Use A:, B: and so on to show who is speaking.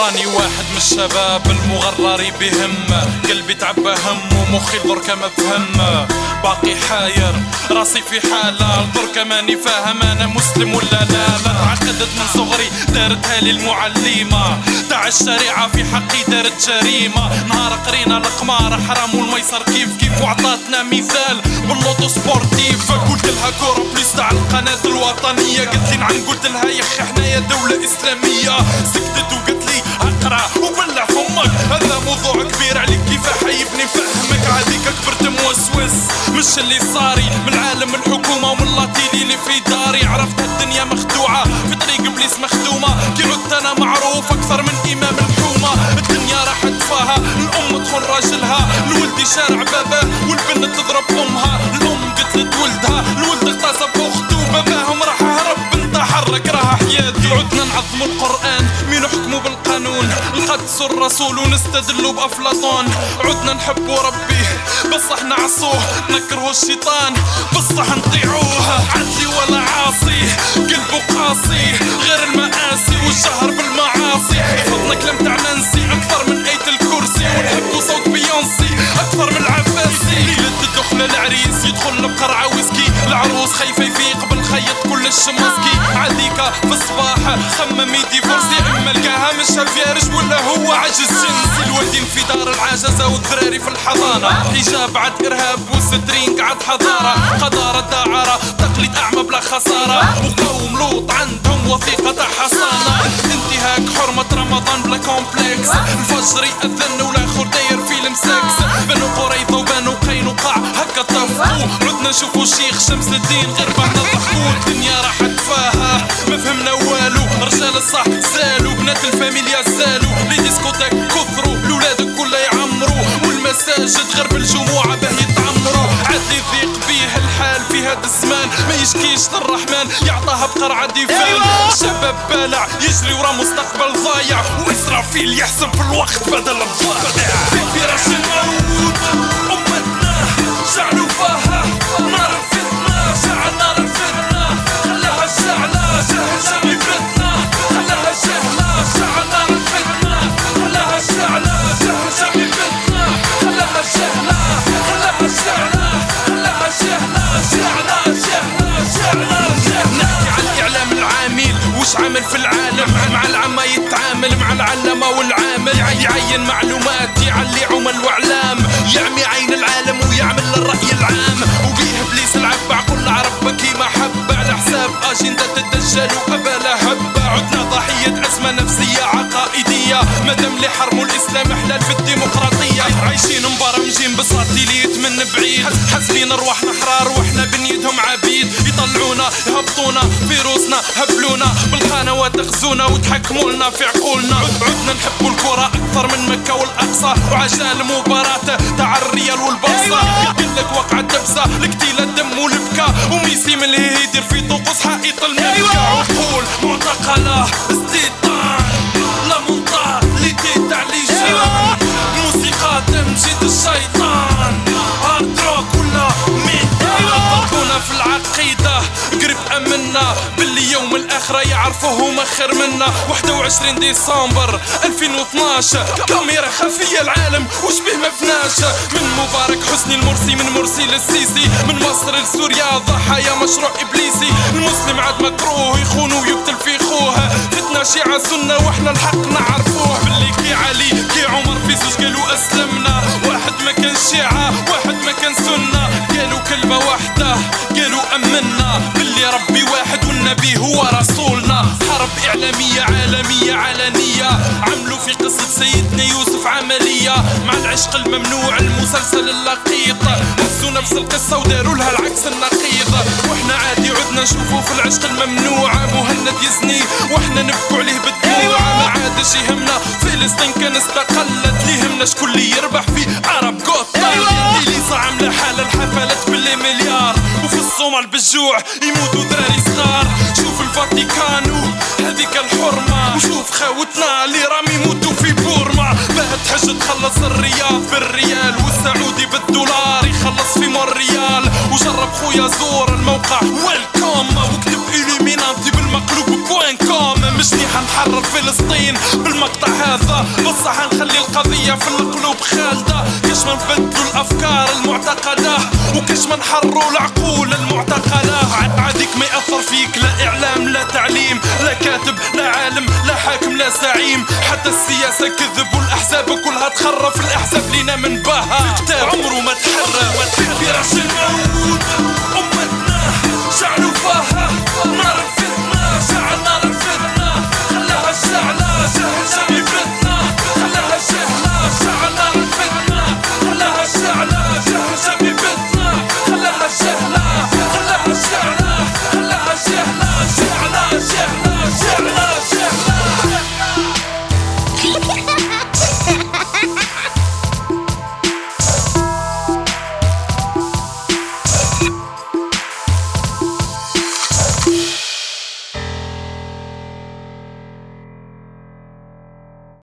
A: راني واحد من الشباب المغرر بهم. قلبي تعبى هم ومخي دركا ما فهم باقي حاير راسي في حالة. دركا ماني فاهم أنا مسلم ولا لا. لا تعقدت من صغري دارتها لي المعلمة تاع الشريعة في حقي دارت جريمة. نهار قرينا القمار حرام والميسر. كيف كيف وعطاتنا مثال بال loto sportif. قلت لها كورة بليس تاع القناة الوطنية. قلت لي نعم قلت لها يا أخي حنايا دولة إسلامية. سكتت وقلت لي أقرأ وبلع فمك هذا موضوع كبير عليك. كيف حيبني؟ فهمك عاديك كبرت موسوس مش اللي صاري من عالم الحكومة ومن لاتيلي اللي في داري. عرفت الدنيا مخدوعة في طريق إبليس مخدومة. كي عدت أنا معروف أكثر من إمام الحومة. الدنيا راح تفاها الام تخون راجلها. الولد شارع باباه والبنت تضرب أمها. الأم قتلت ولدها الولد اغتصب اخته وباباهم راح انتحر راها حياتي عدنا نعظموا القرآن مين حكموا بالقانون؟ نقدسوا الرسول ونستدلوا بأفلاطون. عدنا نحبوا ربي بصح نعصوه نكرهوا الشيطان بصح نطيعوه عدلي ولا عاصي قلبه قاسي غير المآسي والشهر كل الشماسكي عديكا في الصباح. خممي ديفورسي أما لقاها مش فيارج ولا هو عجز؟ جنسي الوالدين في دار العجزة والذراري في الحضانة. حجاب عد إرهاب وسترينج عد حضارة. قدارة داعرة تقليد أعمى بلا خسارة. وقوم لوط عندهم وثيقة حصانة. انتهاك حرمة رمضان بلا كومبلكس. الفجر يأذن والاخر داير فيلم سكس بنو هكا طفقوا عدنا نشوفوا شيخ شمس الدين غير بعد ضحكوا الدنيا راح تفاها ما فهمنا والو رجال الصح زالوا. بنات الفاميليا زالوا. les discothèques كثروا الولاد كلها يعمروا. والمساجد غير بالجموعة باه يتعمروا. عاد يضيق بيه الحال في هذا الزمان. ما يشكيش للرحمن يعطاها بقرعة de vin أيوة. شباب بالع يجري ورا مستقبل ضايع. وإسرافيل يحسب في الوقت بدل الضايع في فراش الموت. جعلوا فيها نار الفتنة شعل نار الفتنة. خلاها شعلة شهل شامي فتنة خلاها شهلة شعل نار الفتنة. خلاها شعلة شهل شامي فتنة خلاها شهلة خلاها شعلة شهلة شعلة شعلة شهلة نحكي عن الإعلام العامل وش عامل في العالم؟ مع العامة يتعامل مع العلمة والعامل. يعين معلومات يعلي عمل وإعلام. مادام اللي حرموا الإسلام احلال في الديمقراطية. عايشين مبرمجين بساتيليت من بعيد. حاسبين ارواحنا احرار وإحنا بنيدهم عبيد. يطلعونا يهبطونا في روسنا هبلونا. بالقنوات غزونا وتحكموا لنا في عقولنا. عدنا نحبوا الكرة أكثر من مكة والأقصى. وعشان المباراة تاع الريال والبرصة قلت لك وقع الدبسة القتيلة الدم والبكا. وميسي من اللي يدير في طقوس باللي يوم الأخرة يعرفوه مخر منا. 21 ديسمبر 2012 كاميرا خفية العالم وشبه ما فناش؟ من مبارك حسني المرسي من مرسي للسيسي. من مصر لسوريا ضحايا مشروع إبليسي. المسلم عاد مكروه يخون ويقتل في خوه. فتنة شيعة سنة وإحنا الحق نعرفوه. باللي كي علي اعلامية عالمية علنية. عملوا في قصة سيدنا يوسف عملية. مع العشق الممنوع المسلسل اللقيط. هزوا نفس القصة وداروا لها العكس النقيض. وإحنا عادي عدنا نشوفوا في العشق الممنوع. مهند يزني وإحنا نبكوا عليه بالدموع ما عادش يهمنا. فلسطين كان استقلت لي يهمنا شكون اللي يربح في عرب جوت اليسا عاملة حالة الحفلات باللي مليار. وفي الصومال بالجوع يموتوا ذراري صغار. شوف الفاتيكانو هذيك الحرمة. وشوف خاوتنا اللي راهم يموتوا في بورما. باه تحج تخلص الرياض بالريال والسعودي بالدولار يخلص في مونريال وجرب خويا زور الموقع ويلكم واكتب اليمينانتي بالمقلوب بوين كوم مش حنحرر فلسطين بالمقطع هذا. حنخلي القضية في القلوب خالدة. كاش ما نبدلوا المعتقدة نحرروا العقول المعتقلة. عاديك ما يأثر فيك لا إعلام لا تعليم لا كاتب لا عالم لا حاكم لا زعيم. حتى السياسة كذب والأحزاب كلها تخرف. الأحزاب لينا من باها. كتاب عمره ما الموت